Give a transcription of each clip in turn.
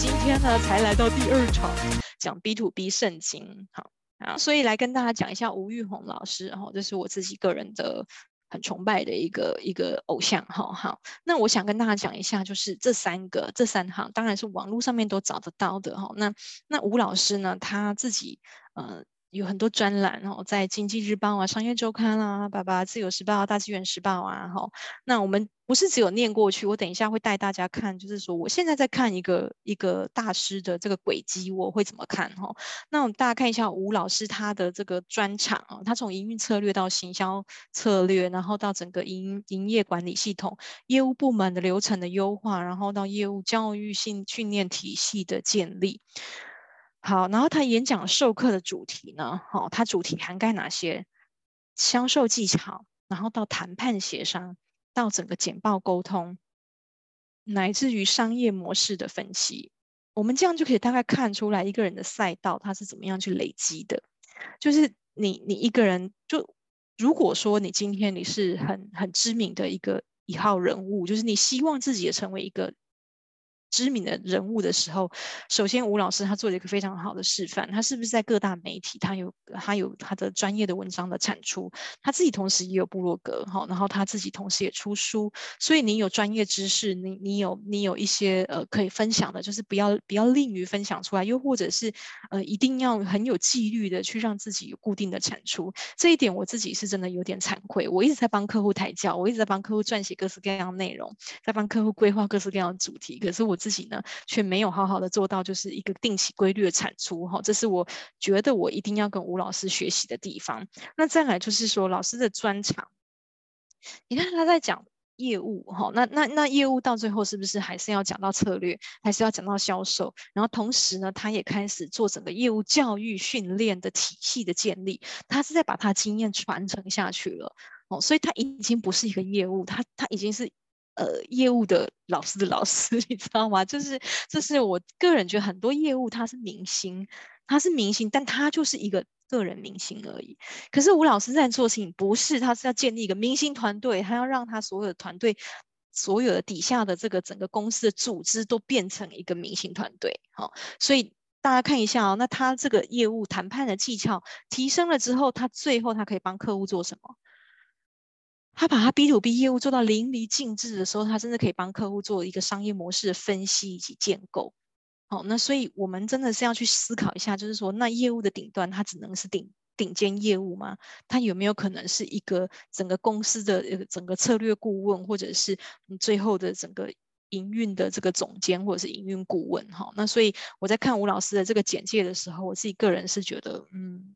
今天呢才来到第二场讲 B to B 圣经，好啊，所以来跟大家讲一下吴玉红老师，哈，这是我自己个人的很崇拜的一个一个偶像，哈，好，那我想跟大家讲一下，就是这三个这三行，当然是网络上面都找得到的，哈，那那吴老师呢，他自己呃。有很多专栏哦，在经济日报啊、商业周刊啦、爸爸自由时报、大纪元时报啊，哈。那我们不是只有念过去，我等一下会带大家看，就是说我现在在看一个一个大师的这个轨迹，我会怎么看哈？那我们大家看一下吴老师他的这个专长啊，他从营运策略到行销策略，然后到整个营营业管理系统、业务部门的流程的优化，然后到业务教育性训练体系的建立。好，然后他演讲授课的主题呢？好，他主题涵盖哪些？销售技巧，然后到谈判协商，到整个简报沟通，乃至于商业模式的分析。我们这样就可以大概看出来一个人的赛道他是怎么样去累积的。就是你你一个人，就如果说你今天你是很很知名的一个一号人物，就是你希望自己也成为一个。知名的人物的时候，首先吴老师他做了一个非常好的示范，他是不是在各大媒体，他有他有他的专业的文章的产出，他自己同时也有部落格，哈，然后他自己同时也出书，所以你有专业知识，你你有你有一些呃可以分享的，就是不要不要吝于分享出来，又或者是呃一定要很有纪律的去让自己有固定的产出，这一点我自己是真的有点惭愧，我一直在帮客户抬轿，我一直在帮客户撰写各式各样的内容，在帮客户规划各式各样的主题，可是我。自己呢，却没有好好的做到，就是一个定期规律的产出哈，这是我觉得我一定要跟吴老师学习的地方。那再来就是说，老师的专长，你看他在讲业务哈，那那那业务到最后是不是还是要讲到策略，还是要讲到销售？然后同时呢，他也开始做整个业务教育训练的体系的建立，他是在把他经验传承下去了哦，所以他已经不是一个业务，他他已经是。呃，业务的老师的老师，你知道吗？就是，这是我个人觉得很多业务他是明星，他是明星，但他就是一个个人明星而已。可是吴老师在做事情不是，他是要建立一个明星团队，他要让他所有的团队，所有的底下的这个整个公司的组织都变成一个明星团队。好，所以大家看一下哦，那他这个业务谈判的技巧提升了之后，他最后他可以帮客户做什么？他把他 B to B 业务做到淋漓尽致的时候，他真的可以帮客户做一个商业模式的分析以及建构。好，那所以我们真的是要去思考一下，就是说，那业务的顶端，它只能是顶顶尖业务吗？它有没有可能是一个整个公司的整个策略顾问，或者是最后的整个营运的这个总监，或者是营运顾问？哈，那所以我在看吴老师的这个简介的时候，我自己个人是觉得，嗯，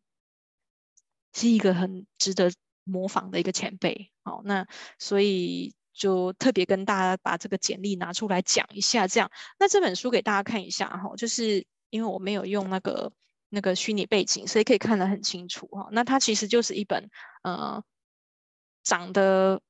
是一个很值得。模仿的一个前辈，好，那所以就特别跟大家把这个简历拿出来讲一下，这样，那这本书给大家看一下哈，就是因为我没有用那个那个虚拟背景，所以可以看得很清楚哈。那它其实就是一本呃长得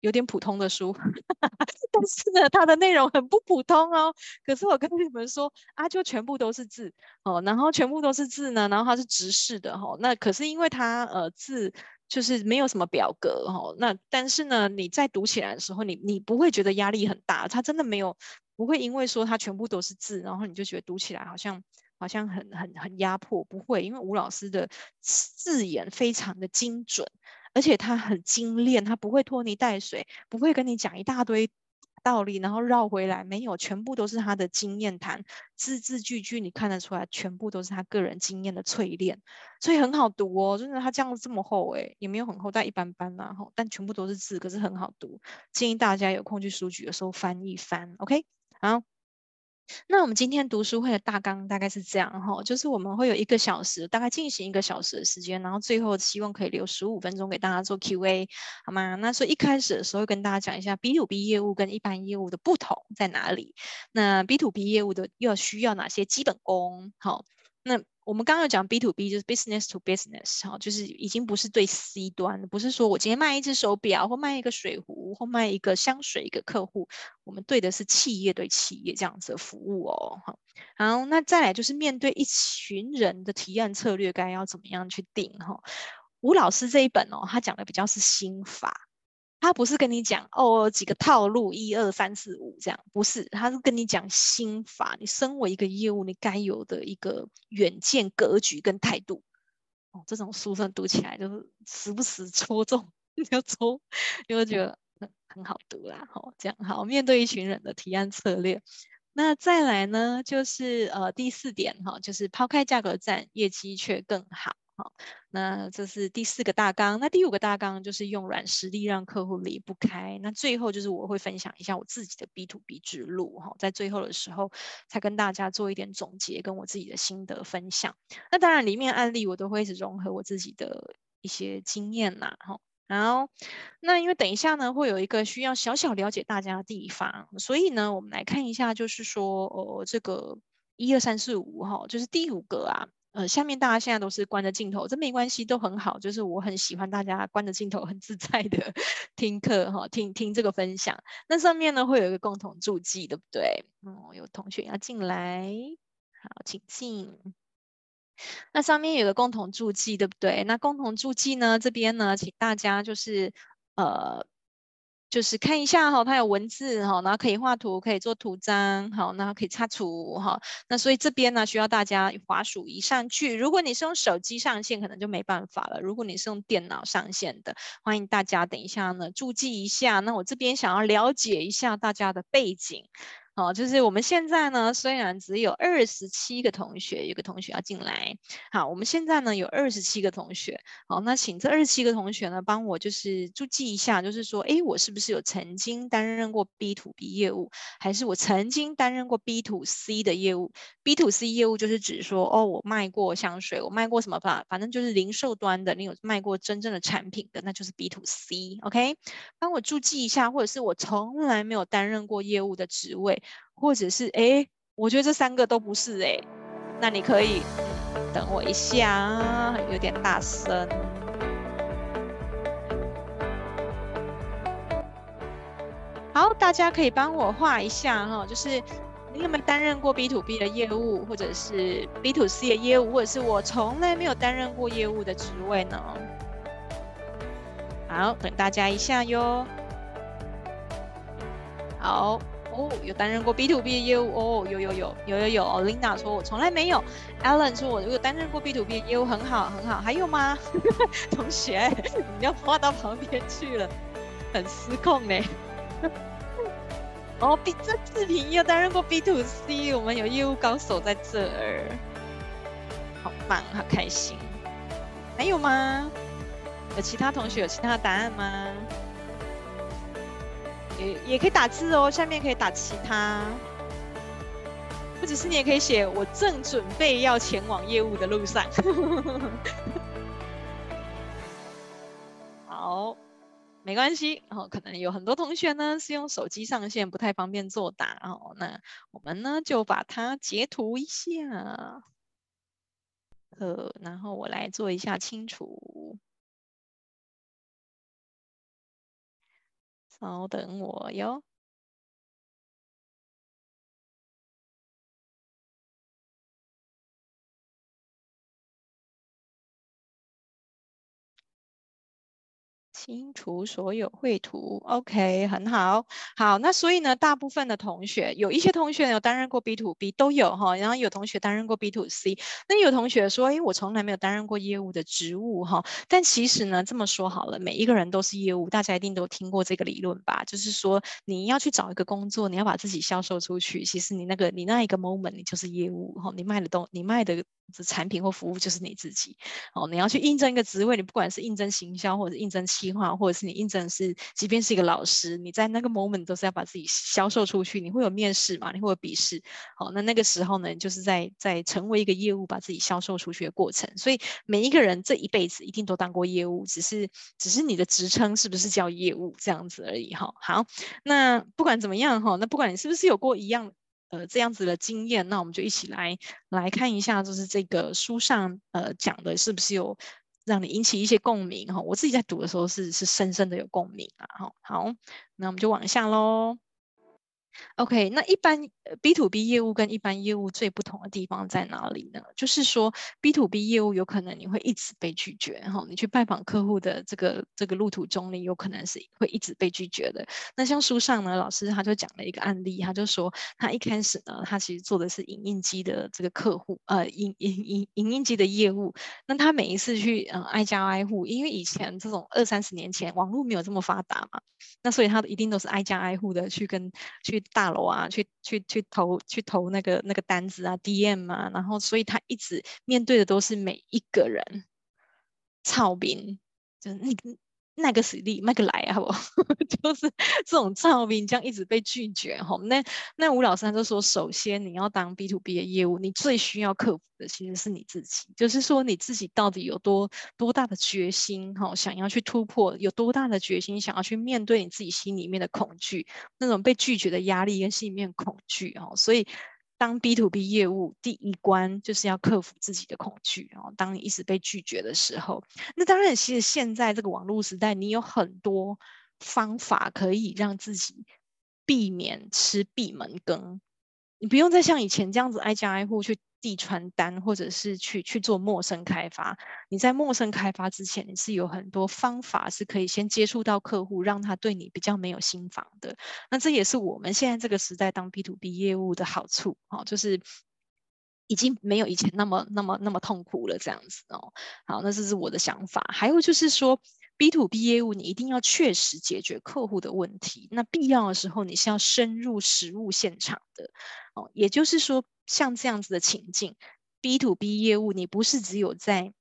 有点普通的书，但是呢，它的内容很不普通哦。可是我跟你们说啊，就全部都是字哦，然后全部都是字呢，然后它是直视的哈。那可是因为它呃字。就是没有什么表格哈，那但是呢，你在读起来的时候，你你不会觉得压力很大，它真的没有，不会因为说它全部都是字，然后你就觉得读起来好像好像很很很压迫，不会，因为吴老师的字眼非常的精准，而且他很精炼，他不会拖泥带水，不会跟你讲一大堆。道理，然后绕回来，没有，全部都是他的经验谈，字字句句你看得出来，全部都是他个人经验的淬炼，所以很好读哦。真的，他这样子这么厚，诶，也没有很厚，但一般般啦，吼，但全部都是字，可是很好读，建议大家有空去书局的时候翻一翻，OK，好。那我们今天读书会的大纲大概是这样哈，就是我们会有一个小时，大概进行一个小时的时间，然后最后希望可以留十五分钟给大家做 Q&A，好吗？那所以一开始的时候跟大家讲一下 B to B 业务跟一般业务的不同在哪里，那 B to B 业务的要需要哪些基本功？好，那。我们刚刚有讲 B to B 就是 business to business 哈，就是已经不是对 C 端，不是说我今天卖一只手表或卖一个水壶或卖一个香水一个客户，我们对的是企业对企业这样子的服务哦。好，好，那再来就是面对一群人的提案策略该要怎么样去定哈？吴老师这一本哦，他讲的比较是心法。他不是跟你讲哦几个套路一二三四五这样，不是，他是跟你讲心法。你身为一个业务，你该有的一个远见、格局跟态度。哦，这种书生读起来就是时不时戳中，你就戳，你会觉得很很好读啦。好，这样好，面对一群人的提案策略。那再来呢，就是呃第四点哈，就是抛开价格战，业绩却更好。好，那这是第四个大纲。那第五个大纲就是用软实力让客户离不开。那最后就是我会分享一下我自己的 B to B 之路哈，在最后的时候才跟大家做一点总结，跟我自己的心得分享。那当然里面案例我都会一直融合我自己的一些经验呐，哈。然后，那因为等一下呢会有一个需要小小了解大家的地方，所以呢我们来看一下，就是说呃这个一二三四五哈，就是第五个啊。呃，下面大家现在都是关着镜头，这没关系，都很好。就是我很喜欢大家关着镜头，很自在的 听课哈，听听这个分享。那上面呢会有一个共同注记，对不对？哦，有同学要进来，好，请进。那上面有个共同注记，对不对？那共同注记呢，这边呢，请大家就是呃。就是看一下哈，它有文字哈，然后可以画图，可以做图章，好，那可以擦除哈。那所以这边呢，需要大家滑鼠移上去。如果你是用手机上线，可能就没办法了。如果你是用电脑上线的，欢迎大家等一下呢，注记一下。那我这边想要了解一下大家的背景。好，就是我们现在呢，虽然只有二十七个同学，有个同学要进来。好，我们现在呢有二十七个同学。好，那请这二十七个同学呢，帮我就是注记一下，就是说，哎，我是不是有曾经担任过 B to B 业务，还是我曾经担任过 B to C 的业务？B to C 业务就是指说，哦，我卖过香水，我卖过什么吧，反正就是零售端的，你有卖过真正的产品的，那就是 B to C。OK，帮我注记一下，或者是我从来没有担任过业务的职位。或者是哎，我觉得这三个都不是哎，那你可以等我一下，有点大声。好，大家可以帮我画一下哈，就是你有没有担任过 B to B 的业务，或者是 B to C 的业务，或者是我从来没有担任过业务的职位呢？好，等大家一下哟。好。哦，有担任过 B to B 的业务哦，有有有有有有。Linda 说，我从来没有。Alan 说，我有担任过 B to B 的业务，很好很好。还有吗？同学，你要画到旁边去了，很失控呢。哦，B 这视频也有担任过 B to C，我们有业务高手在这儿，好棒，好开心。还有吗？有其他同学有其他的答案吗？也可以打字哦，下面可以打其他，或者是你也可以写我正准备要前往业务的路上。好，没关系。然后可能有很多同学呢是用手机上线，不太方便作答。哦，那我们呢就把它截图一下，呃，然后我来做一下清除。好等我哟。清除所有绘图，OK，很好，好，那所以呢，大部分的同学，有一些同学有担任过 B to B，都有哈，然后有同学担任过 B to C，那有同学说，哎，我从来没有担任过业务的职务哈，但其实呢，这么说好了，每一个人都是业务，大家一定都听过这个理论吧？就是说，你要去找一个工作，你要把自己销售出去，其实你那个你那一个 moment，你就是业务哈，你卖的东，你卖的。产品或服务就是你自己哦。你要去应征一个职位，你不管是应征行销，或者应征企划，或者是你应征是，即便是一个老师，你在那个 moment 都是要把自己销售出去。你会有面试嘛？你会有笔试。好，那那个时候呢，就是在在成为一个业务，把自己销售出去的过程。所以每一个人这一辈子一定都当过业务，只是只是你的职称是不是叫业务这样子而已哈。好，那不管怎么样哈，那不管你是不是有过一样。呃，这样子的经验，那我们就一起来来看一下，就是这个书上呃讲的是不是有让你引起一些共鸣哈？我自己在读的时候是是深深的有共鸣啊哈。好，那我们就往下喽。OK，那一般 B to B 业务跟一般业务最不同的地方在哪里呢？就是说 B to B 业务有可能你会一直被拒绝，哈，你去拜访客户的这个这个路途中，你有可能是会一直被拒绝的。那像书上呢，老师他就讲了一个案例，他就说他一开始呢，他其实做的是影印机的这个客户，呃，影影影影印机的业务。那他每一次去嗯挨家挨户，因为以前这种二三十年前网络没有这么发达嘛，那所以他一定都是挨家挨户的去跟去。大楼啊，去去去投去投那个那个单子啊，DM 啊，然后所以他一直面对的都是每一个人，操兵，就是那那个实力，那个来啊，好不？就是这种照片这样一直被拒绝哈。那那吴老师他就说，首先你要当 B to B 的业务，你最需要克服的其实是你自己，就是说你自己到底有多多大的决心哈，想要去突破，有多大的决心想要去面对你自己心里面的恐惧，那种被拒绝的压力跟心里面恐惧哈，所以。当 B to B 业务第一关就是要克服自己的恐惧，然后当你一直被拒绝的时候，那当然，其实现在这个网络时代，你有很多方法可以让自己避免吃闭门羹，你不用再像以前这样子挨家挨户去。递传单，或者是去去做陌生开发。你在陌生开发之前，你是有很多方法是可以先接触到客户，让他对你比较没有心防的。那这也是我们现在这个时代当 B to B 业务的好处哦，就是已经没有以前那么那么那么痛苦了这样子哦。好，那这是我的想法。还有就是说，B to B 业务你一定要确实解决客户的问题，那必要的时候你是要深入实物现场的哦。也就是说。像这样子的情境，B to B 业务，你不是只有在，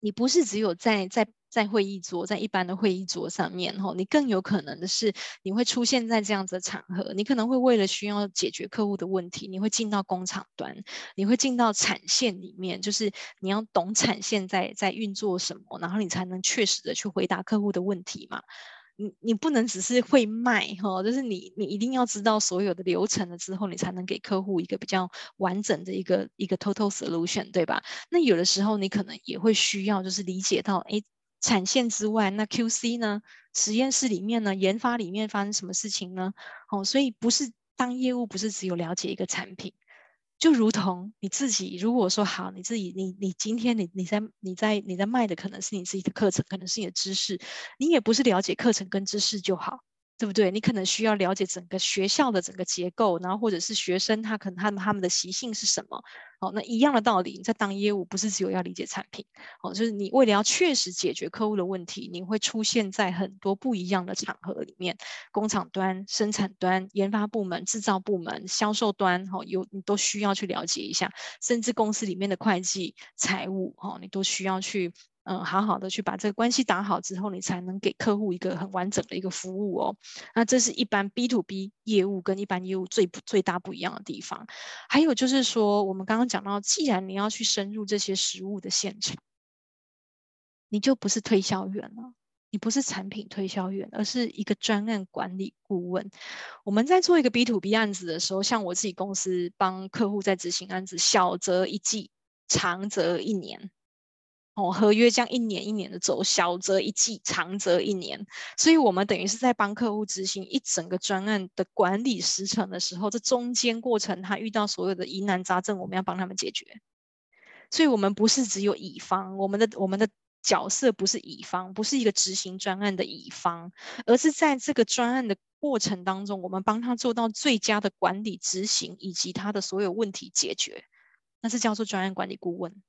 你不是只有在在在会议桌，在一般的会议桌上面吼，你更有可能的是，你会出现在这样子的场合，你可能会为了需要解决客户的问题，你会进到工厂端，你会进到产线里面，就是你要懂产线在在运作什么，然后你才能确实的去回答客户的问题嘛。你你不能只是会卖哈，就是你你一定要知道所有的流程了之后，你才能给客户一个比较完整的一个一个 total solution，对吧？那有的时候你可能也会需要就是理解到，哎，产线之外，那 QC 呢？实验室里面呢？研发里面发生什么事情呢？哦，所以不是当业务不是只有了解一个产品。就如同你自己，如果说好，你自己，你你今天你你在你在你在卖的可能是你自己的课程，可能是你的知识，你也不是了解课程跟知识就好。对不对？你可能需要了解整个学校的整个结构，然后或者是学生他可能他们他们的习性是什么？哦，那一样的道理，你在当业务不是只有要理解产品，哦，就是你为了要确实解决客户的问题，你会出现在很多不一样的场合里面，工厂端、生产端、研发部门、制造部门、销售端，哦，有你都需要去了解一下，甚至公司里面的会计、财务，哦，你都需要去。嗯，好好的去把这个关系打好之后，你才能给客户一个很完整的一个服务哦。那这是一般 B to B 业务跟一般业务最不最大不一样的地方。还有就是说，我们刚刚讲到，既然你要去深入这些实物的现场，你就不是推销员了，你不是产品推销员，而是一个专案管理顾问。我们在做一个 B to B 案子的时候，像我自己公司帮客户在执行案子，小则一季，长则一年。哦，合约这样一年一年的走，小则一季，长则一年，所以我们等于是在帮客户执行一整个专案的管理时程的时候，这中间过程他遇到所有的疑难杂症，我们要帮他们解决。所以，我们不是只有乙方，我们的我们的角色不是乙方，不是一个执行专案的乙方，而是在这个专案的过程当中，我们帮他做到最佳的管理执行以及他的所有问题解决，那是叫做专案管理顾问。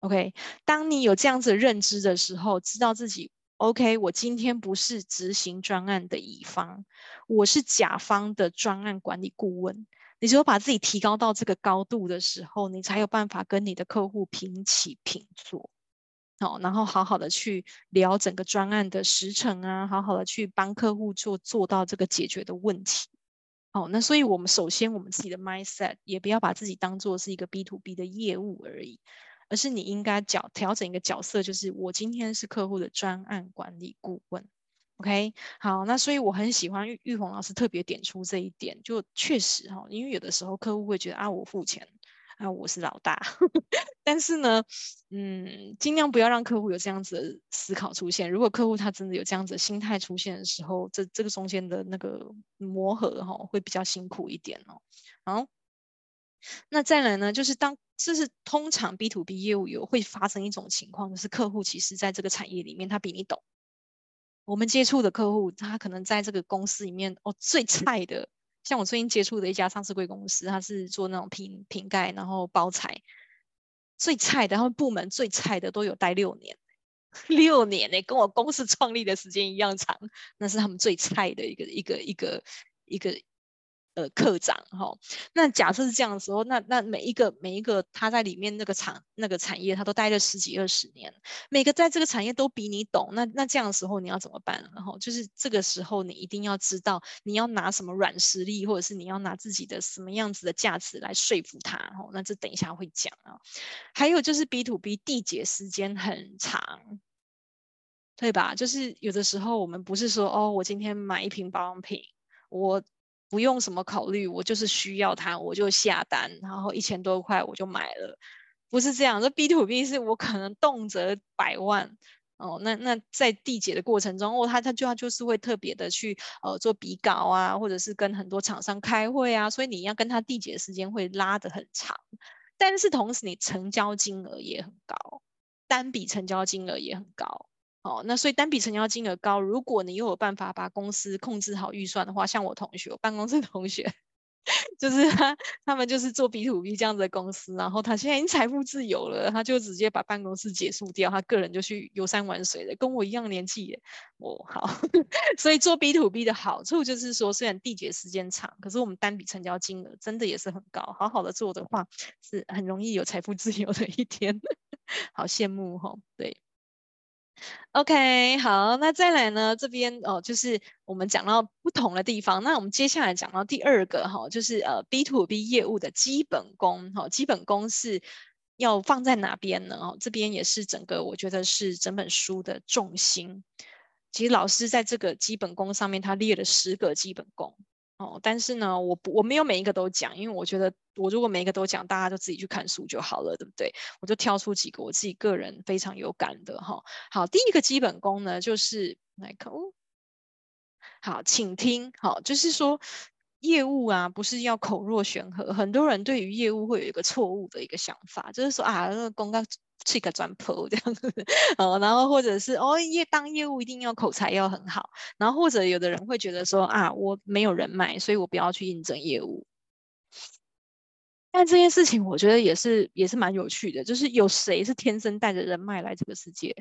OK，当你有这样子的认知的时候，知道自己 OK，我今天不是执行专案的乙方，我是甲方的专案管理顾问。你只有把自己提高到这个高度的时候，你才有办法跟你的客户平起平坐，好，然后好好的去聊整个专案的时程啊，好好的去帮客户做做到这个解决的问题。好，那所以我们首先我们自己的 mindset 也不要把自己当做是一个 B to B 的业务而已。而是你应该角调整一个角色，就是我今天是客户的专案管理顾问，OK？好，那所以我很喜欢玉玉红老师特别点出这一点，就确实哈，因为有的时候客户会觉得啊，我付钱啊，我是老大。但是呢，嗯，尽量不要让客户有这样子的思考出现。如果客户他真的有这样子的心态出现的时候，这这个中间的那个磨合哈、会比较辛苦一点哦。好，那再来呢，就是当这是通常 B to B 业务有会发生一种情况，就是客户其实在这个产业里面他比你懂。我们接触的客户，他可能在这个公司里面哦最菜的，像我最近接触的一家上市柜公司，他是做那种瓶瓶盖，然后包材。最菜的，他们部门最菜的都有待六年，六年呢，跟我公司创立的时间一样长，那是他们最菜的一个一个一个一个。呃，课长哈，那假设是这样的时候，那那每一个每一个他在里面那个厂那个产业，他都待了十几二十年，每个在这个产业都比你懂，那那这样的时候你要怎么办？然后就是这个时候你一定要知道你要拿什么软实力，或者是你要拿自己的什么样子的价值来说服他。哦，那这等一下会讲啊。还有就是 B to B 缔结时间很长，对吧？就是有的时候我们不是说哦，我今天买一瓶保养品，我。不用什么考虑，我就是需要它，我就下单，然后一千多块我就买了，不是这样。这 B to B 是我可能动辄百万哦。那那在缔结的过程中，哦，他他就他就是会特别的去呃做比稿啊，或者是跟很多厂商开会啊，所以你要跟他缔结的时间会拉得很长，但是同时你成交金额也很高，单笔成交金额也很高。哦，那所以单笔成交金额高，如果你又有办法把公司控制好预算的话，像我同学，我办公室同学，就是他，他们就是做 B to B 这样子的公司，然后他现在已经财富自由了，他就直接把办公室结束掉，他个人就去游山玩水了，跟我一样年纪耶。哦，好，所以做 B to B 的好处就是说，虽然缔结时间长，可是我们单笔成交金额真的也是很高，好好的做的话，是很容易有财富自由的一天，好羡慕哈、哦，对。OK，好，那再来呢？这边哦，就是我们讲到不同的地方。那我们接下来讲到第二个哈、就是呃 B to B 业务的基本功哈、基本功是要放在哪边呢？哦，这边也是整个我觉得是整本书的重心。其实老师在这个基本功上面，他列了十个基本功。哦，但是呢，我不我没有每一个都讲，因为我觉得我如果每一个都讲，大家就自己去看书就好了，对不对？我就挑出几个我自己个人非常有感的哈。好，第一个基本功呢，就是来看哦，好，请听。好，就是说业务啊，不是要口若悬河，很多人对于业务会有一个错误的一个想法，就是说啊，那个公告。是一个专铺这样子，哦，然后或者是哦，业当业务一定要口才要很好，然后或者有的人会觉得说啊，我没有人脉，所以我不要去应征业务。但这件事情我觉得也是也是蛮有趣的，就是有谁是天生带着人脉来这个世界？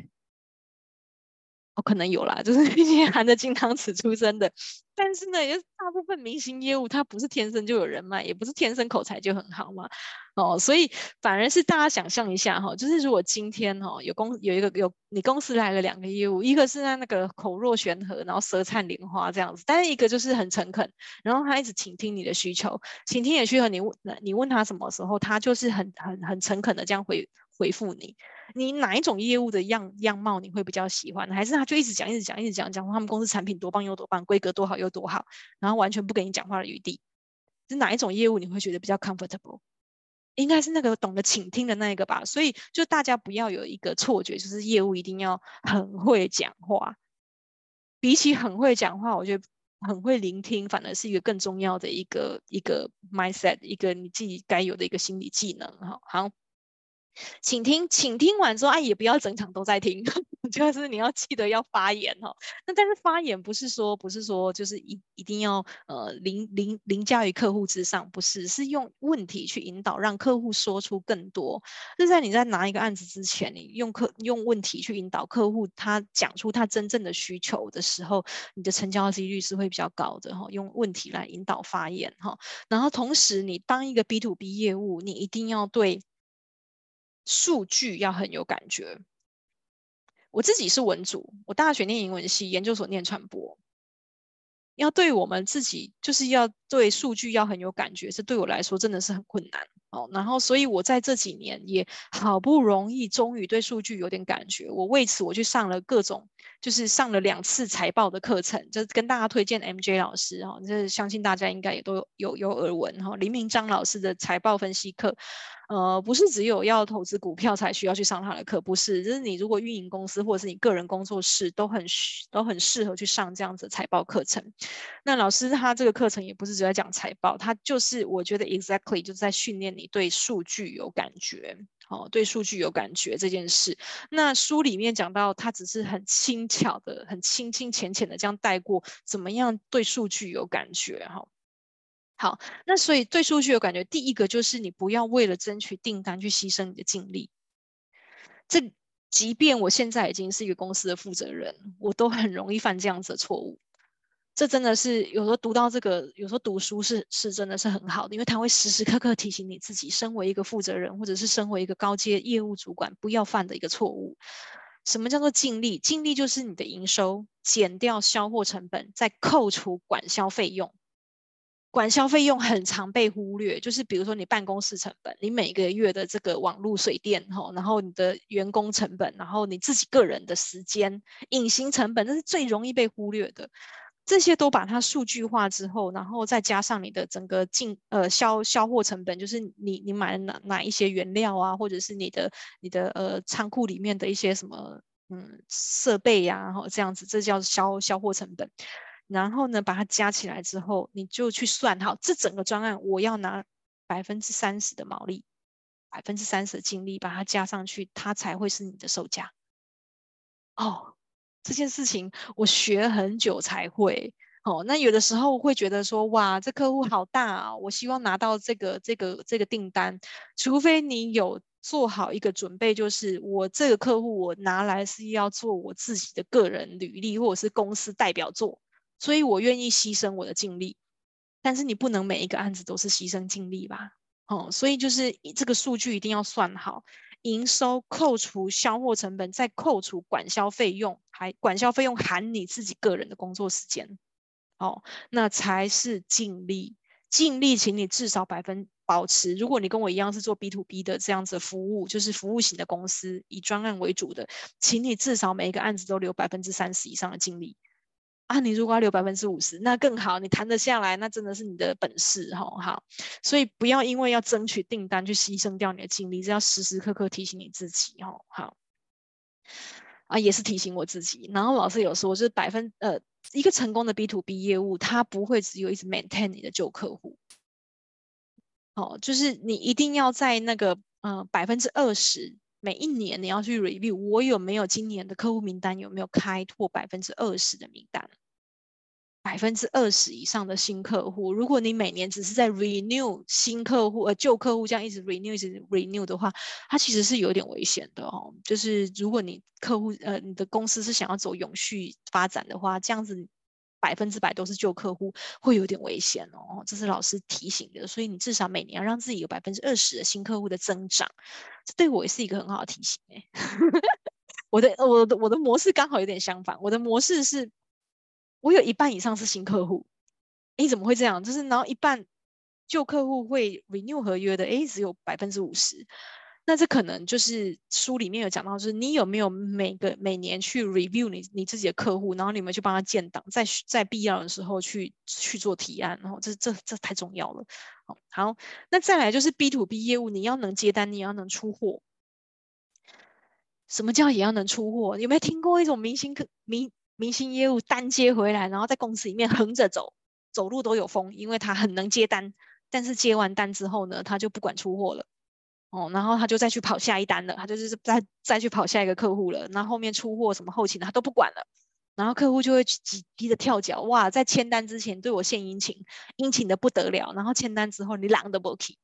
哦，可能有啦，就是 毕竟含着金汤匙出生的。但是呢，也大部分明星业务，他不是天生就有人脉，也不是天生口才就很好嘛。哦，所以反而是大家想象一下哈，就是如果今天哈有公有一个有你公司来了两个业务，一个是在那个口若悬河，然后舌灿莲花这样子，但是一个就是很诚恳，然后他一直倾听你的需求，倾听你的需求，你问你问他什么时候，他就是很很很诚恳的这样回回复你。你哪一种业务的样样貌你会比较喜欢？还是他就一直讲一直讲一直讲讲他们公司产品多棒又多棒，规格多好又多好，然后完全不给你讲话的余地？是哪一种业务你会觉得比较 comfortable？应该是那个懂得倾听的那一个吧。所以就大家不要有一个错觉，就是业务一定要很会讲话。比起很会讲话，我觉得很会聆听反而是一个更重要的一个一个 mindset，一个你自己该有的一个心理技能。哈，好。请听，请听完之后，哎，也不要整场都在听，就是你要记得要发言哦。那但是发言不是说，不是说就是一一定要呃凌凌凌驾于客户之上，不是，是用问题去引导，让客户说出更多。就在你在拿一个案子之前，你用客用问题去引导客户，他讲出他真正的需求的时候，你的成交几率是会比较高的哈。用问题来引导发言哈，然后同时你当一个 B to B 业务，你一定要对。数据要很有感觉。我自己是文组，我大学念英文系，研究所念传播。要对我们自己，就是要对数据要很有感觉，这对我来说真的是很困难哦。然后，所以我在这几年也好不容易，终于对数据有点感觉。我为此我去上了各种就是上了两次财报的课程，就是跟大家推荐 MJ 老师哈，就是相信大家应该也都有有耳闻哈，林明章老师的财报分析课。呃，不是只有要投资股票才需要去上他的课，不是，就是你如果运营公司或者是你个人工作室都很都很适合去上这样子的财报课程。那老师他这个课程也不是只在讲财报，他就是我觉得 exactly 就是在训练你对数据有感觉，哦，对数据有感觉这件事。那书里面讲到，他只是很轻巧的、很轻轻浅浅的这样带过，怎么样对数据有感觉，哈。好，那所以对数据有感觉，第一个就是你不要为了争取订单去牺牲你的精力。这即便我现在已经是一个公司的负责人，我都很容易犯这样子的错误。这真的是有时候读到这个，有时候读书是是真的是很好的，因为它会时时刻刻提醒你自己，身为一个负责人或者是身为一个高阶业务主管，不要犯的一个错误。什么叫做净利？净利就是你的营收减掉销货成本，再扣除管销费用。管销费用很常被忽略，就是比如说你办公室成本，你每个月的这个网络水电哈，然后你的员工成本，然后你自己个人的时间、隐形成本，这是最容易被忽略的。这些都把它数据化之后，然后再加上你的整个进呃销销货成本，就是你你买了哪哪一些原料啊，或者是你的你的呃仓库里面的一些什么嗯设备呀、然后这样子，这叫销销货成本。然后呢，把它加起来之后，你就去算好，这整个专案我要拿百分之三十的毛利，百分之三十的净利，把它加上去，它才会是你的售价。哦，这件事情我学很久才会。哦，那有的时候会觉得说，哇，这客户好大啊，我希望拿到这个这个这个订单，除非你有做好一个准备，就是我这个客户我拿来是要做我自己的个人履历，或者是公司代表作。所以我愿意牺牲我的精力，但是你不能每一个案子都是牺牲精力吧？哦，所以就是这个数据一定要算好，营收扣除销货成本，再扣除管销费用，还管销费用含你自己个人的工作时间，哦，那才是净利。净利，请你至少百分保持。如果你跟我一样是做 B to B 的这样子服务，就是服务型的公司，以专案为主的，请你至少每一个案子都留百分之三十以上的净利。啊，你如果要留百分之五十，那更好，你谈得下来，那真的是你的本事哈。好，所以不要因为要争取订单去牺牲掉你的精力，这要时时刻刻提醒你自己哈。好，啊，也是提醒我自己。然后老师有说，就是百分呃，一个成功的 B to B 业务，它不会只有一直 maintain 你的旧客户。哦，就是你一定要在那个呃百分之二十。每一年你要去 review，我有没有今年的客户名单有没有开拓百分之二十的名单，百分之二十以上的新客户。如果你每年只是在 renew 新客户，呃旧客户这样一直 renew 一直 renew 的话，它其实是有点危险的哦。就是如果你客户呃你的公司是想要走永续发展的话，这样子。百分之百都是旧客户，会有点危险哦。这是老师提醒的，所以你至少每年要让自己有百分之二十的新客户的增长，这对我也是一个很好的提醒 哎。我的我的我的模式刚好有点相反，我的模式是，我有一半以上是新客户，诶，怎么会这样？就是然后一半旧客户会 renew 合约的，诶，只有百分之五十。那这可能就是书里面有讲到，就是你有没有每个每年去 review 你你自己的客户，然后你们去帮他建档，在在必要的时候去去做提案，然后这这这太重要了。好，好，那再来就是 B to B 业务，你要能接单，你要能出货。什么叫也要能出货？有没有听过一种明星客明明星业务单接回来，然后在公司里面横着走，走路都有风，因为他很能接单，但是接完单之后呢，他就不管出货了。哦，然后他就再去跑下一单了，他就是再再去跑下一个客户了，然后后面出货什么后勤的他都不管了，然后客户就会急急的跳脚，哇，在签单之前对我献殷勤，殷勤的不得了，然后签单之后你懒得不去，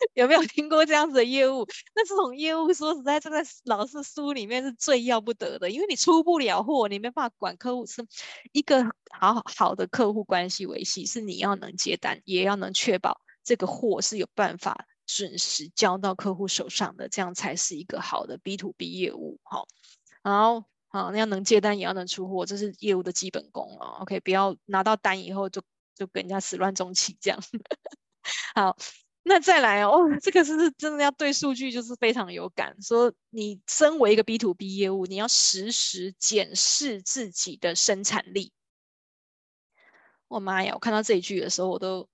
有没有听过这样子的业务？那这种业务说实在，这个老师书里面是最要不得的，因为你出不了货，你没办法管客户，是一个好好的客户关系维系，是你要能接单，也要能确保这个货是有办法。准时交到客户手上的，这样才是一个好的 B to B 业务。好，然后，好，那要能接单，也要能出货，这是业务的基本功啊。OK，不要拿到单以后就就跟人家始乱终弃这样。好，那再来哦，这个是真的要对数据就是非常有感。说你身为一个 B to B 业务，你要实时检视自己的生产力。我妈呀！我看到这一句的时候，我都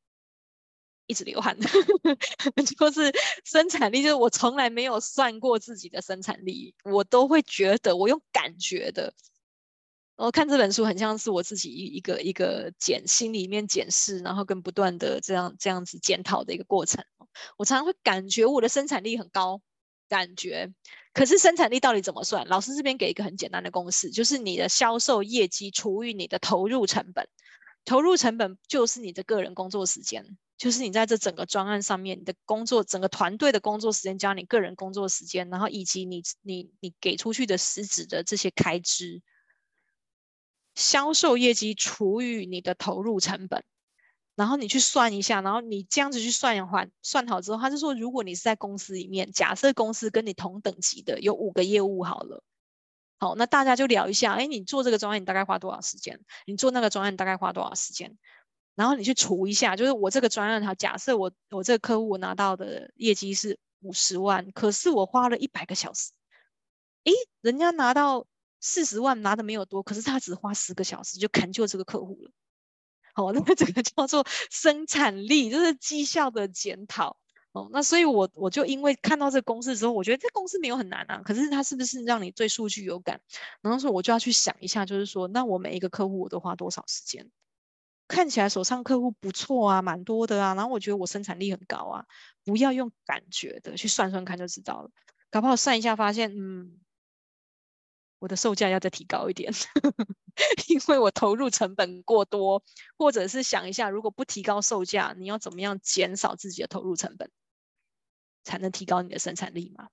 一直流汗。就是生产力，就是我从来没有算过自己的生产力，我都会觉得我用感觉的。我看这本书很像是我自己一一个一个检心里面检视，然后跟不断的这样这样子检讨的一个过程。我常常会感觉我的生产力很高，感觉。可是生产力到底怎么算？老师这边给一个很简单的公式，就是你的销售业绩除以你的投入成本。投入成本就是你的个人工作时间，就是你在这整个专案上面，你的工作整个团队的工作时间加你个人工作时间，然后以及你你你给出去的实质的这些开支，销售业绩除以你的投入成本，然后你去算一下，然后你这样子去算一算算好之后，他就说，如果你是在公司里面，假设公司跟你同等级的有五个业务好了。好，那大家就聊一下，哎，你做这个专案，你大概花多少时间？你做那个专案，大概花多少时间？然后你去除一下，就是我这个专案，哈，假设我我这个客户拿到的业绩是五十万，可是我花了一百个小时，诶，人家拿到四十万，拿的没有多，可是他只花十个小时就砍就这个客户了。好，那这个叫做生产力，就是绩效的检讨。哦，那所以我，我我就因为看到这个公式之后，我觉得这公式没有很难啊。可是它是不是让你对数据有感？然后说我就要去想一下，就是说，那我每一个客户我都花多少时间？看起来手上客户不错啊，蛮多的啊。然后我觉得我生产力很高啊，不要用感觉的去算算看就知道了。搞不好算一下发现，嗯，我的售价要再提高一点，因为我投入成本过多，或者是想一下，如果不提高售价，你要怎么样减少自己的投入成本？才能提高你的生产力嘛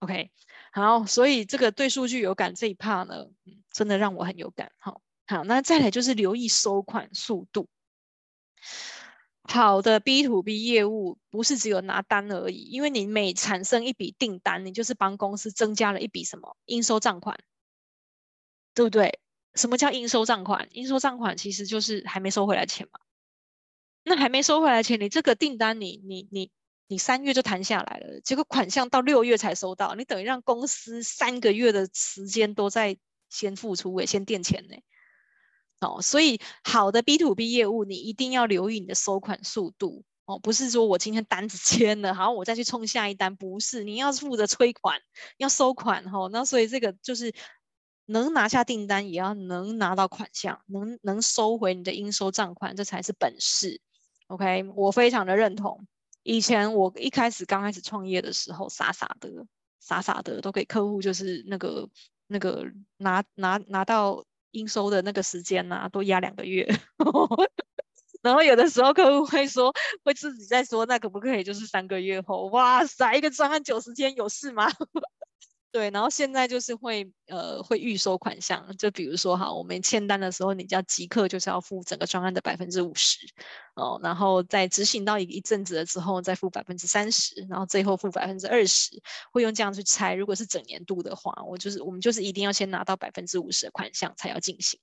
？OK，好，所以这个对数据有感这一 part 呢，嗯，真的让我很有感。好，好，那再来就是留意收款速度。好的 B to B 业务不是只有拿单而已，因为你每产生一笔订单，你就是帮公司增加了一笔什么应收账款，对不对？什么叫应收账款？应收账款其实就是还没收回来钱嘛。那还没收回来钱，你这个订单你，你你你。三月就谈下来了，结果款项到六月才收到，你等于让公司三个月的时间都在先付出，诶，先垫钱呢。哦，所以好的 B to B 业务，你一定要留意你的收款速度哦，不是说我今天单子签了，好，我再去冲下一单，不是，你要负责催款，要收款哈、哦。那所以这个就是能拿下订单，也要能拿到款项，能能收回你的应收账款，这才是本事。OK，我非常的认同。以前我一开始刚开始创业的时候，傻傻的，傻傻的都给客户就是那个那个拿拿拿到应收的那个时间呐、啊，都压两个月。然后有的时候客户会说，会自己在说，那可不可以就是三个月后？哇塞，一个专案九十天有事吗？对，然后现在就是会呃会预收款项，就比如说哈，我们签单的时候，你就要即刻就是要付整个专案的百分之五十哦，然后在执行到一一阵子了之后再付百分之三十，然后最后付百分之二十，会用这样去拆。如果是整年度的话，我就是我们就是一定要先拿到百分之五十的款项才要进行。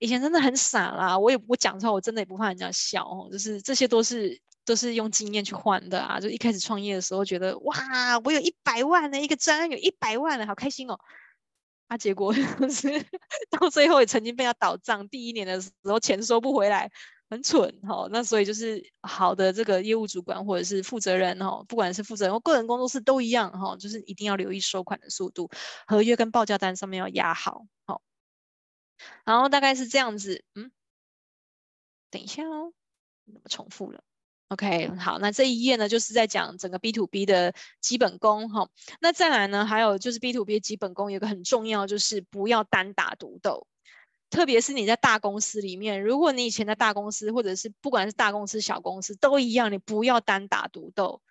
以前真的很傻啦，我也我讲出来，我真的也不怕人家笑哦，就是这些都是。都是用经验去换的啊！就一开始创业的时候，觉得哇，我有一百万呢一个专案，有一百万呢，好开心哦！啊，结果 就是 到最后也曾经被他倒账，第一年的时候钱收不回来，很蠢哈、哦。那所以就是好的这个业务主管或者是负责人哈、哦，不管是负责人或个人工作室都一样哈、哦，就是一定要留意收款的速度，合约跟报价单上面要压好。好、哦，然后大概是这样子，嗯，等一下哦，怎么重复了？OK，好，那这一页呢，就是在讲整个 B to B 的基本功哈。那再来呢，还有就是 B to B 的基本功有一个很重要，就是不要单打独斗。特别是你在大公司里面，如果你以前在大公司，或者是不管是大公司、小公司都一样，你不要单打独斗。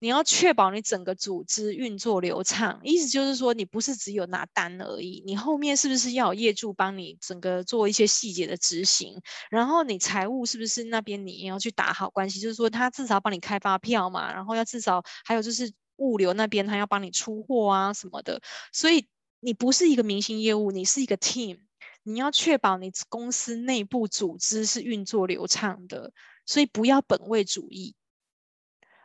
你要确保你整个组织运作流畅，意思就是说，你不是只有拿单而已，你后面是不是要有业主帮你整个做一些细节的执行？然后你财务是不是那边你也要去打好关系？就是说，他至少帮你开发票嘛，然后要至少还有就是物流那边他要帮你出货啊什么的。所以你不是一个明星业务，你是一个 team，你要确保你公司内部组织是运作流畅的，所以不要本位主义。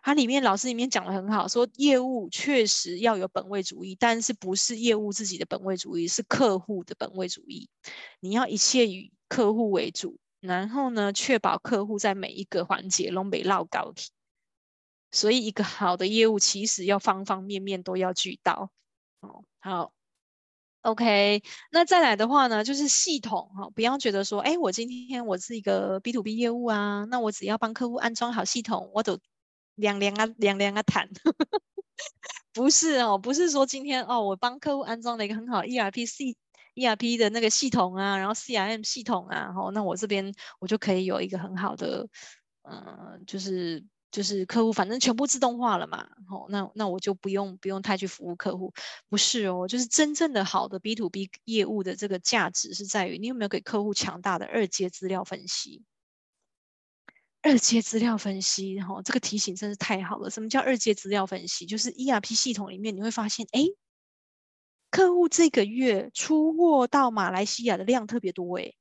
它里面老师里面讲的很好，说业务确实要有本位主义，但是不是业务自己的本位主义，是客户的本位主义。你要一切以客户为主，然后呢，确保客户在每一个环节都没落高体。所以，一个好的业务其实要方方面面都要俱到。哦，好。OK，那再来的话呢，就是系统哈，不要觉得说，哎，我今天我是一个 B to B 业务啊，那我只要帮客户安装好系统，我都凉凉啊凉凉啊谈，不是哦，不是说今天哦，我帮客户安装了一个很好 ERP C ERP 的那个系统啊，然后 CRM 系统啊，哦，那我这边我就可以有一个很好的，嗯、就是。就是客户反正全部自动化了嘛，好，那那我就不用不用太去服务客户，不是哦，就是真正的好的 B to B 业务的这个价值是在于你有没有给客户强大的二阶资料分析。二阶资料分析，哈，这个提醒真是太好了。什么叫二阶资料分析？就是 ERP 系统里面你会发现，哎，客户这个月出货到马来西亚的量特别多，哎。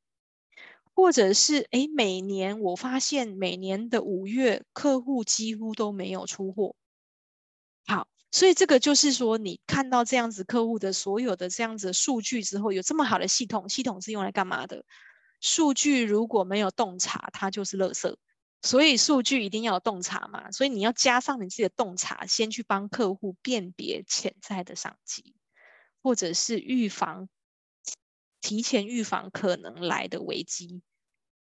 或者是诶，每年我发现每年的五月客户几乎都没有出货。好，所以这个就是说，你看到这样子客户的所有的这样子的数据之后，有这么好的系统，系统是用来干嘛的？数据如果没有洞察，它就是垃圾。所以数据一定要有洞察嘛，所以你要加上你自己的洞察，先去帮客户辨别潜在的商机，或者是预防。提前预防可能来的危机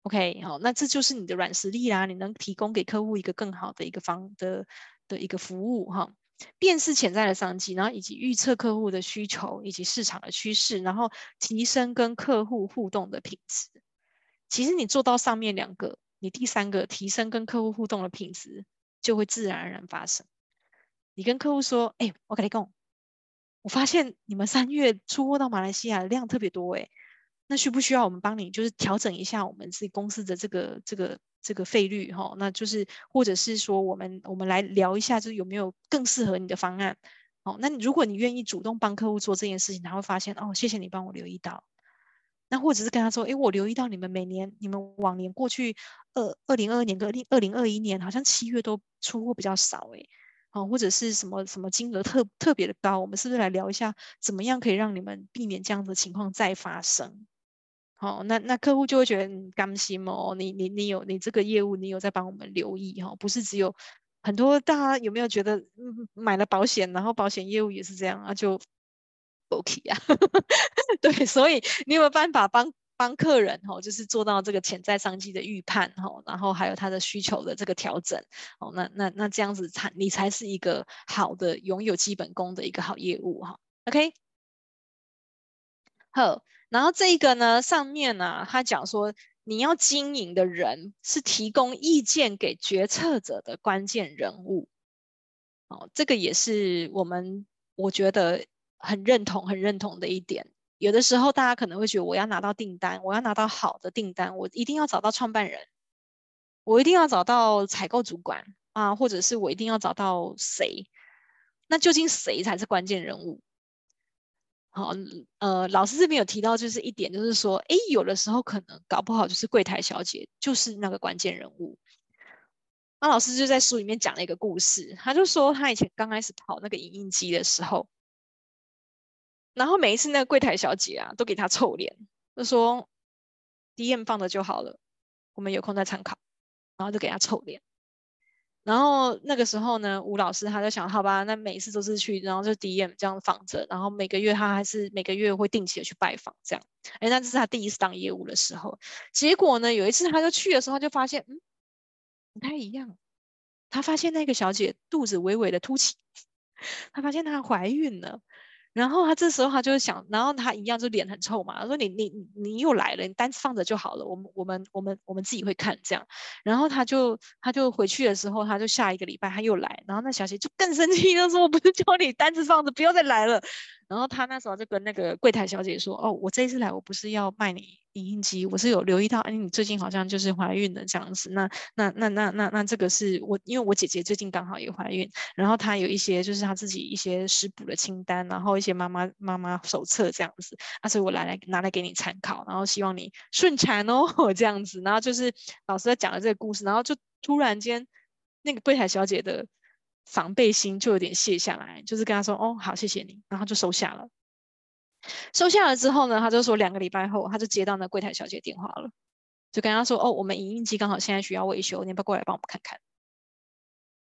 ，OK，好，那这就是你的软实力啦，你能提供给客户一个更好的一个方的的一个服务哈，辨识潜在的商机，然后以及预测客户的需求以及市场的趋势，然后提升跟客户互动的品质。其实你做到上面两个，你第三个提升跟客户互动的品质就会自然而然发生。你跟客户说，哎，我跟你讲。我发现你们三月出货到马来西亚的量特别多诶，那需不需要我们帮你就是调整一下我们自己公司的这个这个这个费率哈？那就是或者是说我们我们来聊一下，就是有没有更适合你的方案？哦，那如果你愿意主动帮客户做这件事情，他会发现哦，谢谢你帮我留意到。那或者是跟他说，诶，我留意到你们每年你们往年过去二二零二二年跟二零二一年好像七月都出货比较少诶。哦，或者是什么什么金额特特别的高，我们是不是来聊一下，怎么样可以让你们避免这样的情况再发生？好，那那客户就会觉得你甘心哦，你你你有你这个业务，你有在帮我们留意哈，不是只有很多大家有没有觉得，买了保险，然后保险业务也是这样啊，就 OK 啊，对，所以你有没有办法帮？帮客人哈，就是做到这个潜在商机的预判哈，然后还有他的需求的这个调整哦，那那那这样子才你才是一个好的拥有基本功的一个好业务哈。OK，好，然后这个呢上面呢、啊，他讲说你要经营的人是提供意见给决策者的关键人物，哦，这个也是我们我觉得很认同很认同的一点。有的时候，大家可能会觉得，我要拿到订单，我要拿到好的订单，我一定要找到创办人，我一定要找到采购主管啊，或者是我一定要找到谁？那究竟谁才是关键人物？好，呃，老师这边有提到，就是一点，就是说，哎，有的时候可能搞不好就是柜台小姐就是那个关键人物。那老师就在书里面讲了一个故事，他就说他以前刚开始跑那个影印机的时候。然后每一次那个柜台小姐啊，都给他臭脸，就说 DM 放着就好了，我们有空再参考。然后就给他臭脸。然后那个时候呢，吴老师他就想，好吧，那每一次都是去，然后就 DM 这样放着，然后每个月他还是每个月会定期的去拜访，这样。哎，那这是他第一次当业务的时候。结果呢，有一次他就去的时候，他就发现，嗯，不太一样。他发现那个小姐肚子微微的凸起，他发现她怀孕了。然后他这时候他就想，然后他一样就脸很臭嘛，他说你你你又来了，你单子放着就好了，我们我们我们我们自己会看这样。然后他就他就回去的时候，他就下一个礼拜他又来，然后那小姐就更生气，他说我不是叫你单子放着，不要再来了。然后他那时候就跟那个柜台小姐说，哦，我这一次来我不是要卖你。影印机，我是有留意到，哎，你最近好像就是怀孕了这样子。那、那、那、那、那、那，这个是我，因为我姐姐最近刚好也怀孕，然后她有一些就是她自己一些食补的清单，然后一些妈妈妈妈手册这样子，啊，所以我来来拿来给你参考，然后希望你顺产哦 这样子。然后就是老师在讲了这个故事，然后就突然间那个柜台小姐的防备心就有点卸下来，就是跟他说：“哦，好，谢谢你。”然后就收下了。收下了之后呢，他就说两个礼拜后，他就接到那柜台小姐电话了，就跟他说：“哦，我们影印机刚好现在需要维修，你要不要过来帮我们看看？”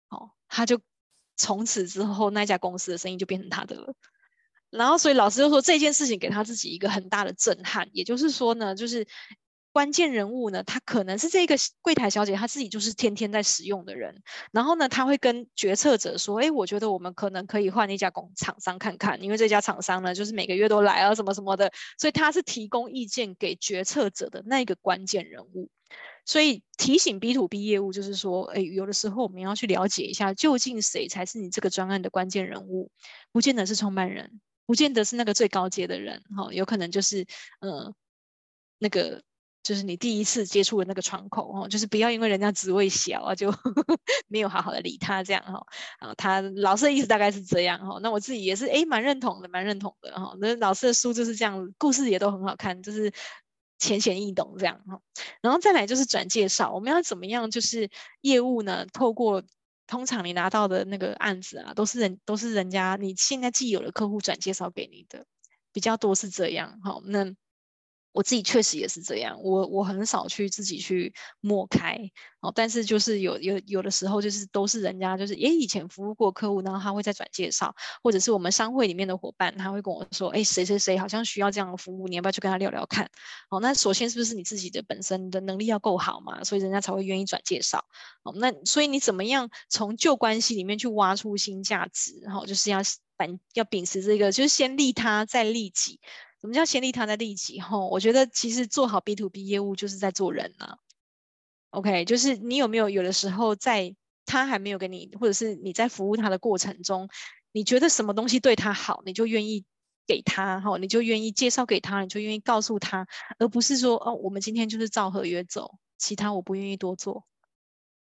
哦，他就从此之后那家公司的生意就变成他的了。然后，所以老师就说这件事情给他自己一个很大的震撼，也就是说呢，就是。关键人物呢，他可能是这个柜台小姐，她自己就是天天在使用的人。然后呢，他会跟决策者说：“哎，我觉得我们可能可以换一家工厂商看看，因为这家厂商呢，就是每个月都来啊，什么什么的。所以他是提供意见给决策者的那个关键人物。所以提醒 B to B 业务，就是说，哎，有的时候我们要去了解一下，究竟谁才是你这个专案的关键人物？不见得是创办人，不见得是那个最高阶的人，哈，有可能就是，嗯，那个。”就是你第一次接触的那个窗口哦，就是不要因为人家职位小啊，就呵 呵没有好好的理他这样哈。啊，他老师的意思大概是这样哈。那我自己也是诶，蛮认同的，蛮认同的哈。那老师的书就是这样，故事也都很好看，就是浅显易懂这样哈。然后再来就是转介绍，我们要怎么样？就是业务呢，透过通常你拿到的那个案子啊，都是人都是人家你现在既有的客户转介绍给你的，比较多是这样哈。那我自己确实也是这样，我我很少去自己去摸开哦，但是就是有有有的时候就是都是人家就是诶以前服务过客户，然后他会再转介绍，或者是我们商会里面的伙伴，他会跟我说，诶谁谁谁好像需要这样的服务，你要不要去跟他聊聊看？好，那首先是不是你自己的本身的能力要够好嘛，所以人家才会愿意转介绍。好，那所以你怎么样从旧关系里面去挖出新价值？然后就是要反要秉持这个，就是先利他再利己。什么叫先利他再利己？吼，我觉得其实做好 B to B 业务就是在做人呐、啊。OK，就是你有没有有的时候在他还没有给你，或者是你在服务他的过程中，你觉得什么东西对他好，你就愿意给他，吼，你就愿意介绍给他，你就愿意告诉他，而不是说哦，我们今天就是照合约走，其他我不愿意多做。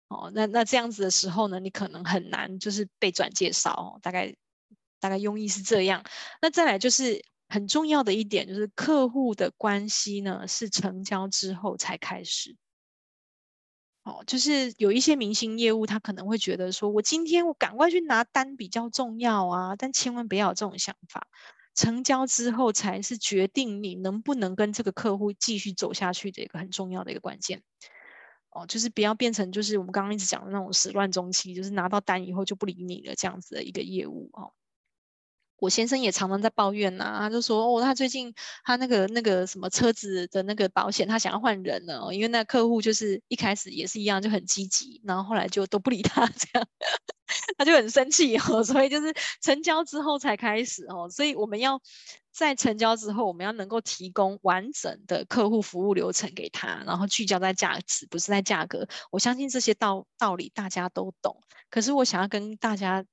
哦，那那这样子的时候呢，你可能很难就是被转介绍，大概大概用意是这样。那再来就是。很重要的一点就是，客户的关系呢是成交之后才开始。哦，就是有一些明星业务，他可能会觉得说，我今天我赶快去拿单比较重要啊，但千万不要有这种想法。成交之后才是决定你能不能跟这个客户继续走下去的一个很重要的一个关键。哦，就是不要变成就是我们刚刚一直讲的那种始乱终弃，就是拿到单以后就不理你了这样子的一个业务哦。我先生也常常在抱怨呐、他就说哦，他最近他那个那个什么车子的那个保险，他想要换人了、因为那客户就是一开始也是一样就很积极，然后后来就都不理他 这样，他就很生气哦，所以就是成交之后才开始哦，所以我们要在成交之后，我们要能够提供完整的客户服务流程给他，然后聚焦在价值，不是在价格。我相信这些道道理大家都懂，可是我想要跟大家。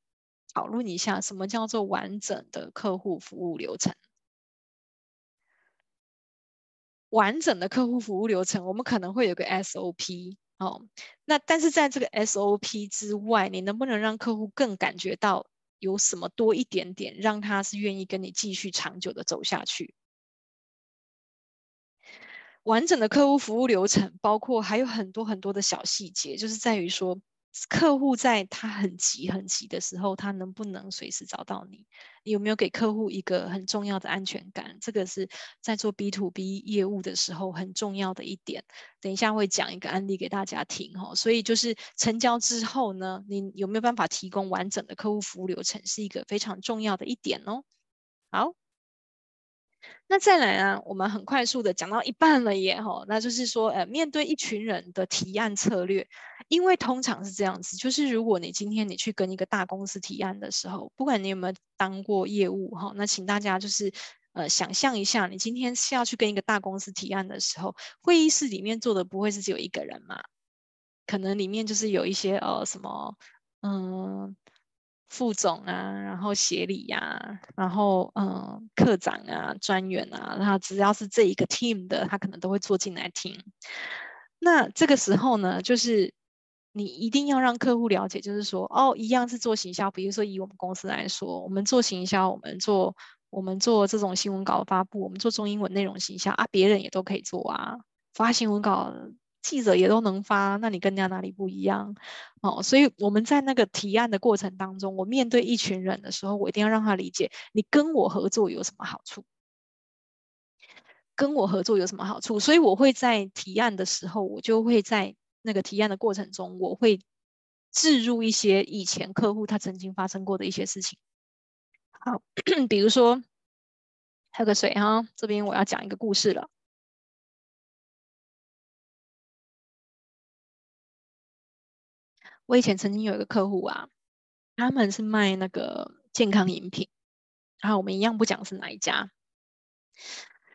讨论一下什么叫做完整的客户服务流程？完整的客户服务流程，我们可能会有个 SOP 哦。那但是在这个 SOP 之外，你能不能让客户更感觉到有什么多一点点，让他是愿意跟你继续长久的走下去？完整的客户服务流程，包括还有很多很多的小细节，就是在于说。客户在他很急很急的时候，他能不能随时找到你？你有没有给客户一个很重要的安全感？这个是在做 B to B 业务的时候很重要的一点。等一下会讲一个案例给大家听哈。所以就是成交之后呢，你有没有办法提供完整的客户服务流程，是一个非常重要的一点哦。好。那再来啊，我们很快速的讲到一半了耶吼，那就是说，呃，面对一群人的提案策略，因为通常是这样子，就是如果你今天你去跟一个大公司提案的时候，不管你有没有当过业务哈，那请大家就是呃想象一下，你今天是要去跟一个大公司提案的时候，会议室里面坐的不会是只有一个人嘛？可能里面就是有一些呃什么，嗯。副总啊，然后协理呀、啊，然后嗯，科长啊，专员啊，然后只要是这一个 team 的，他可能都会坐进来听。那这个时候呢，就是你一定要让客户了解，就是说，哦，一样是做行销，比如说以我们公司来说，我们做行销，我们做我们做这种新闻稿发布，我们做中英文内容行销啊，别人也都可以做啊，发新闻稿。记者也都能发，那你跟人家哪里不一样？哦，所以我们在那个提案的过程当中，我面对一群人的时候，我一定要让他理解，你跟我合作有什么好处？跟我合作有什么好处？所以我会在提案的时候，我就会在那个提案的过程中，我会置入一些以前客户他曾经发生过的一些事情。好，比如说喝个水哈，这边我要讲一个故事了。我以前曾经有一个客户啊，他们是卖那个健康饮品，然后我们一样不讲是哪一家。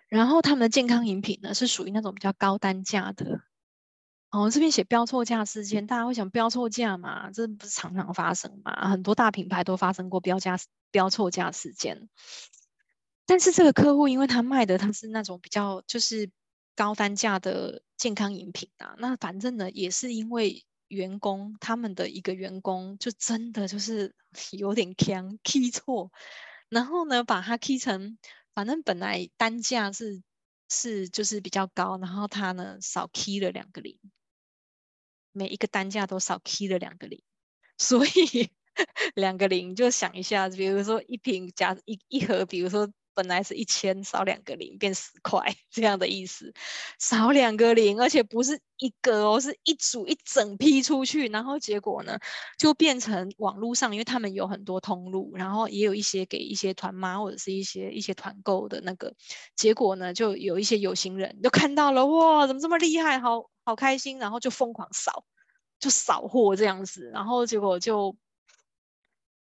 然后他们的健康饮品呢，是属于那种比较高单价的。哦，这边写标错价事件，大家会想标错价嘛？这不是常常发生嘛？很多大品牌都发生过标价标错价事件。但是这个客户，因为他卖的他是那种比较就是高单价的健康饮品啊，那反正呢也是因为。员工他们的一个员工就真的就是 有点强 key 错，然后呢把它 key 成，反正本来单价是是就是比较高，然后他呢少 key 了两个零，每一个单价都少 key 了两个零，所以 两个零就想一下，比如说一瓶加一一盒，比如说。本来是一千，少两个零变十块，这样的意思。少两个零，而且不是一个哦，是一组一整批出去，然后结果呢，就变成网络上，因为他们有很多通路，然后也有一些给一些团妈或者是一些一些团购的那个，结果呢，就有一些有心人就看到了，哇，怎么这么厉害，好好开心，然后就疯狂扫，就扫货这样子，然后结果就。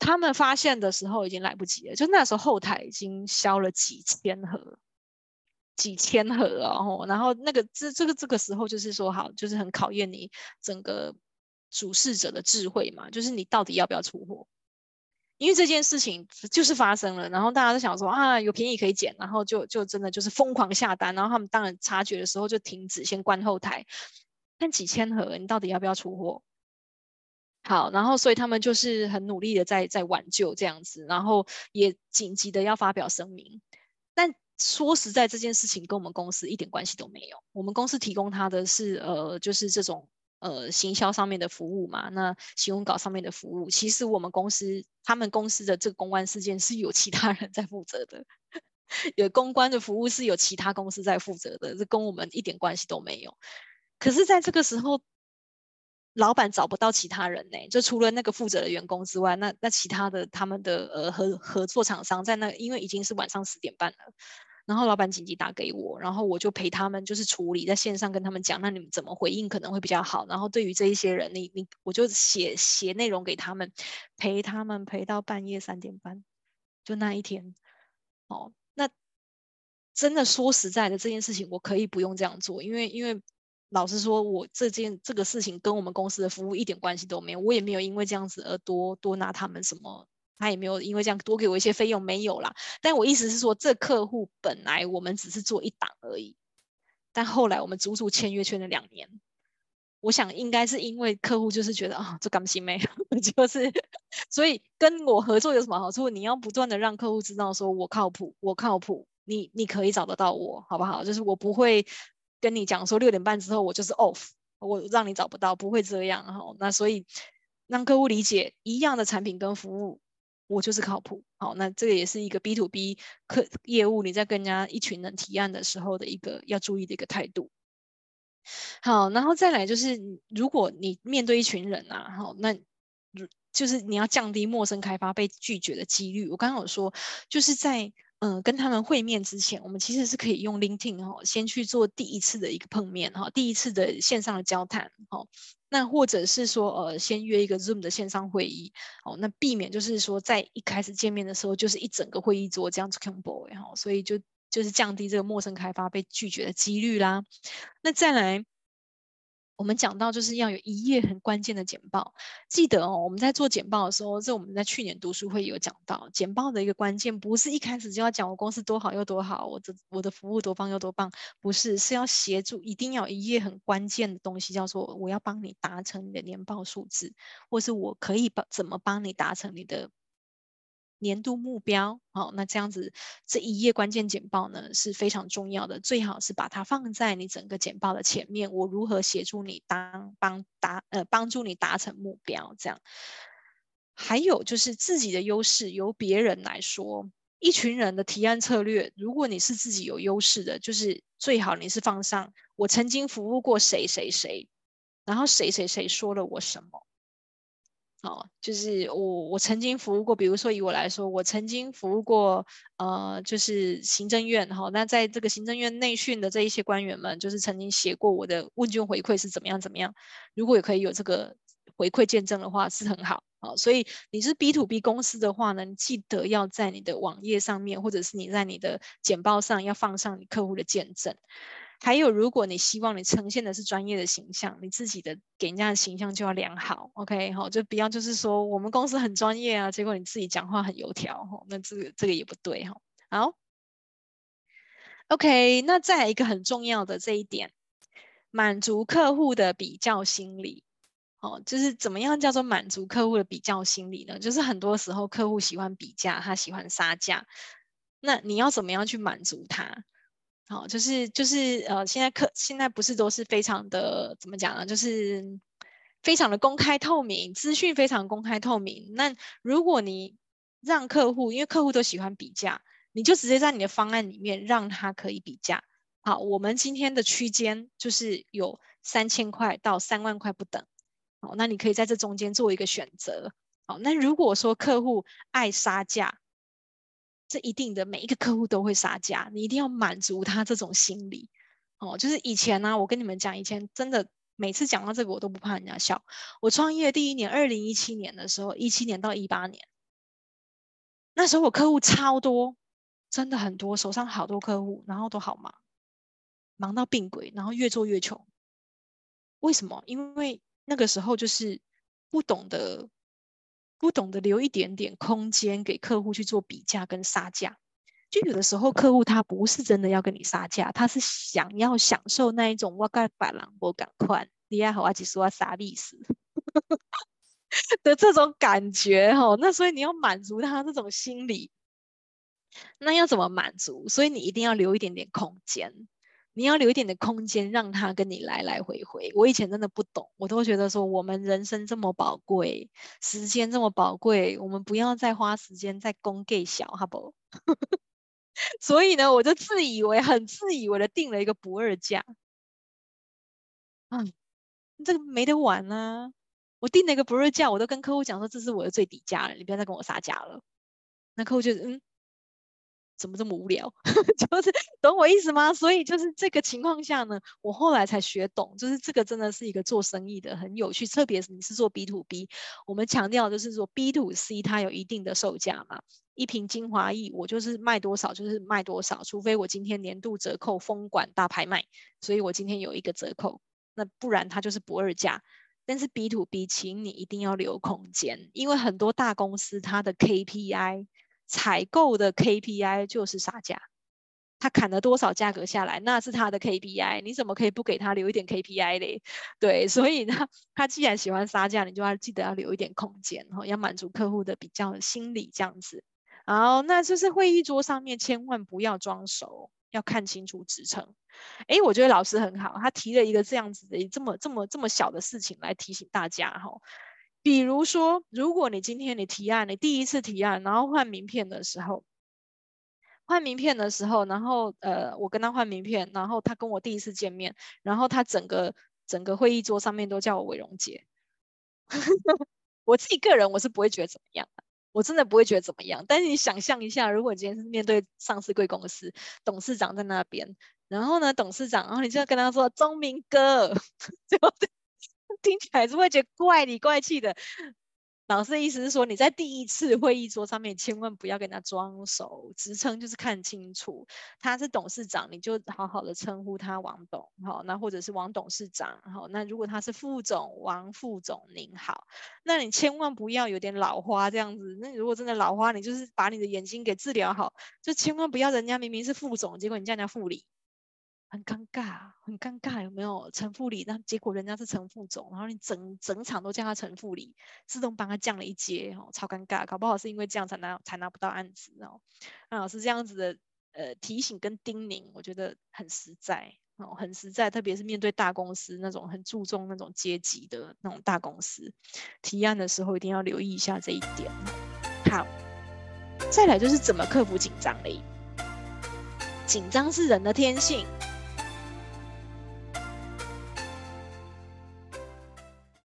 他们发现的时候已经来不及了，就那时候后台已经销了几千盒，几千盒哦，然后那个这这个这个时候就是说好，就是很考验你整个主事者的智慧嘛，就是你到底要不要出货？因为这件事情就是发生了，然后大家都想说啊，有便宜可以捡，然后就就真的就是疯狂下单，然后他们当然察觉的时候就停止，先关后台。但几千盒，你到底要不要出货？好，然后所以他们就是很努力的在在挽救这样子，然后也紧急的要发表声明。但说实在，这件事情跟我们公司一点关系都没有。我们公司提供他的是呃，就是这种呃行销上面的服务嘛，那新闻稿上面的服务。其实我们公司他们公司的这个公关事件是有其他人在负责的，有公关的服务是有其他公司在负责的，这跟我们一点关系都没有。可是，在这个时候。老板找不到其他人呢、就除了那个负责的员工之外，那那其他的他们的呃合合作厂商在那，因为已经是晚上十点半了，然后老板紧急打给我，然后我就陪他们就是处理，在线上跟他们讲，那你们怎么回应可能会比较好。然后对于这一些人，你你我就写写内容给他们，陪他们陪到半夜三点半，就那一天。哦，那真的说实在的，这件事情我可以不用这样做，因为因为。老实说，我这件这个事情跟我们公司的服务一点关系都没有，我也没有因为这样子而多多拿他们什么，他也没有因为这样多给我一些费用，没有啦。但我意思是说，这客户本来我们只是做一档而已，但后来我们足足签约签了两年。我想应该是因为客户就是觉得啊、这甘心没，就是所以跟我合作有什么好处？你要不断的让客户知道说我靠谱，我靠谱，你你可以找得到我，好不好？就是我不会。跟你讲说六点半之后我就是 off，我让你找不到，不会这样哈。那所以让客户理解一样的产品跟服务，我就是靠谱。好，那这个也是一个 B to B 客业务，你在跟人家一群人提案的时候的一个要注意的一个态度。好，然后再来就是如果你面对一群人啊，好，那如就是你要降低陌生开发被拒绝的几率。我刚刚有说就是在。嗯、跟他们会面之前，我们其实是可以用 LinkedIn 哈，先去做第一次的一个碰面哈，第一次的线上的交谈哈，那或者是说呃，先约一个 Zoom 的线上会议哦，那避免就是说在一开始见面的时候就是一整个会议桌这样子 combo 哈，所以就就是降低这个陌生开发被拒绝的几率啦。那再来。我们讲到就是要有一页很关键的简报，记得哦，我们在做简报的时候，这我们在去年读书会有讲到，简报的一个关键不是一开始就要讲我公司多好又多好，我的我的服务多棒又多棒，不是，是要协助，一定要有一页很关键的东西，叫做我要帮你达成你的年报数字，或是我可以帮怎么帮你达成你的年度目标，好，那这样子这一页关键简报呢是非常重要的，最好是把它放在你整个简报的前面。我如何协助你当帮达呃帮助你达成目标？这样，还有就是自己的优势由别人来说。一群人的提案策略，如果你是自己有优势的，就是最好你是放上我曾经服务过谁谁谁，然后谁谁谁说了我什么，哦，就是我我曾经服务过，比如说以我来说，我曾经服务过呃，就是行政院哈、那在这个行政院内训的这一些官员们，就是曾经写过我的问卷回馈是怎么样怎么样，如果也可以有这个回馈见证的话，是很好。好，所以你是 B to B 公司的话呢，你记得要在你的网页上面，或者是你在你的简报上要放上你客户的见证。还有，如果你希望你呈现的是专业的形象，你自己的给人家的形象就要良好。OK，好，就不要就是说我们公司很专业啊，结果你自己讲话很油条，哈，那这个这个也不对，哈。好，OK，那再来一个很重要的这一点，满足客户的比较心理。哦，就是怎么样叫做满足客户的比较心理呢？就是很多时候客户喜欢比价，他喜欢杀价，那你要怎么样去满足他？好，就是就是呃，现在客现在不是都是非常的怎么讲呢？就是非常的公开透明，资讯非常公开透明。那如果你让客户，因为客户都喜欢比价，你就直接在你的方案里面让他可以比价。好，我们今天的区间就是有三千块到三万块不等。好，那你可以在这中间做一个选择。好，那如果说客户爱杀价，这一定的每一个客户都会杀价，你一定要满足他这种心理。哦，就是以前呢、我跟你们讲，以前真的每次讲到这个，我都不怕人家笑。我创业第一年，二零一七年的时候，一七年到一八年，那时候我客户超多，真的很多，手上好多客户，然后都好忙，忙到病鬼，然后越做越穷。为什么？因为那个时候就是不懂得，不懂得留一点点空间给客户去做比价跟杀价。就有的时候客户他不是真的要跟你杀价，他是想要享受那一种我该把狼我赶快，你还好啊，几说话啥意思的这种感觉哈。那所以你要满足他这种心理，那要怎么满足？所以你一定要留一点点空间。你要留一点的空间，让他跟你来来回回。我以前真的不懂，我都觉得说我们人生这么宝贵，时间这么宝贵，我们不要再花时间在公给小，好不？所以呢，我就自以为很自以为的定了一个不二价。嗯，这个没得玩啊！我定了一个不二价，我都跟客户讲说这是我的最底价了，你不要再跟我杀价了。那客户就嗯。怎么这么无聊？就是懂我意思吗？所以就是这个情况下呢，我后来才学懂，就是这个真的是一个做生意的很有趣，特别是你是做 B to B，我们强调就是说 B to C 它有一定的售价嘛，一瓶精华液我就是卖多少就是卖多少，除非我今天年度折扣封管大拍卖，所以我今天有一个折扣，那不然它就是不二价。但是 B to B，请你一定要留空间，因为很多大公司它的 KPI。采购的 KPI 就是杀价，他砍了多少价格下来，那是他的 KPI，你怎么可以不给他留一点 KPI 嘞？对，所以呢，他既然喜欢杀价，你就要记得要留一点空间，哈，要满足客户的比较心理这样子。好，那就是会议桌上面千万不要装熟，要看清楚职称。诶，我觉得老师很好，他提了一个这样子的这么这么这么小的事情来提醒大家，哈。比如说，如果你今天你提案，你第一次提案，然后换名片的时候，换名片的时候，然后呃，我跟他换名片，然后他跟我第一次见面，然后他整个整个会议桌上面都叫我伟荣姐。我自己个人我是不会觉得怎么样，我真的不会觉得怎么样。但是你想象一下，如果你今天是面对上市贵公司董事长在那边，然后呢，董事长，然后你就要跟他说钟明哥，对不对？听起来是会觉得怪里怪气的。老师的意思是说，你在第一次会议桌上面千万不要跟他装熟，职称就是看清楚，他是董事长，你就好好的称呼他王董，好，那或者是王董事长，好，那如果他是副总，王副总您好，那你千万不要有点老花这样子。那如果真的老花，你就是把你的眼睛给治疗好，就千万不要人家明明是副总，结果你叫人家副理，很尴尬，很尴尬，有没有？陈副理，那结果人家是陈副总，然后你整整场都叫他陈副理，自动帮他降了一阶，哦，超尴尬，搞不好是因为这样才拿才拿不到案子哦。那老师这样子的呃提醒跟叮咛，我觉得很实在哦，很实在，特别是面对大公司那种很注重那种阶级的那种大公司，提案的时候一定要留意一下这一点。好，再来就是怎么克服紧张嘞？紧张是人的天性。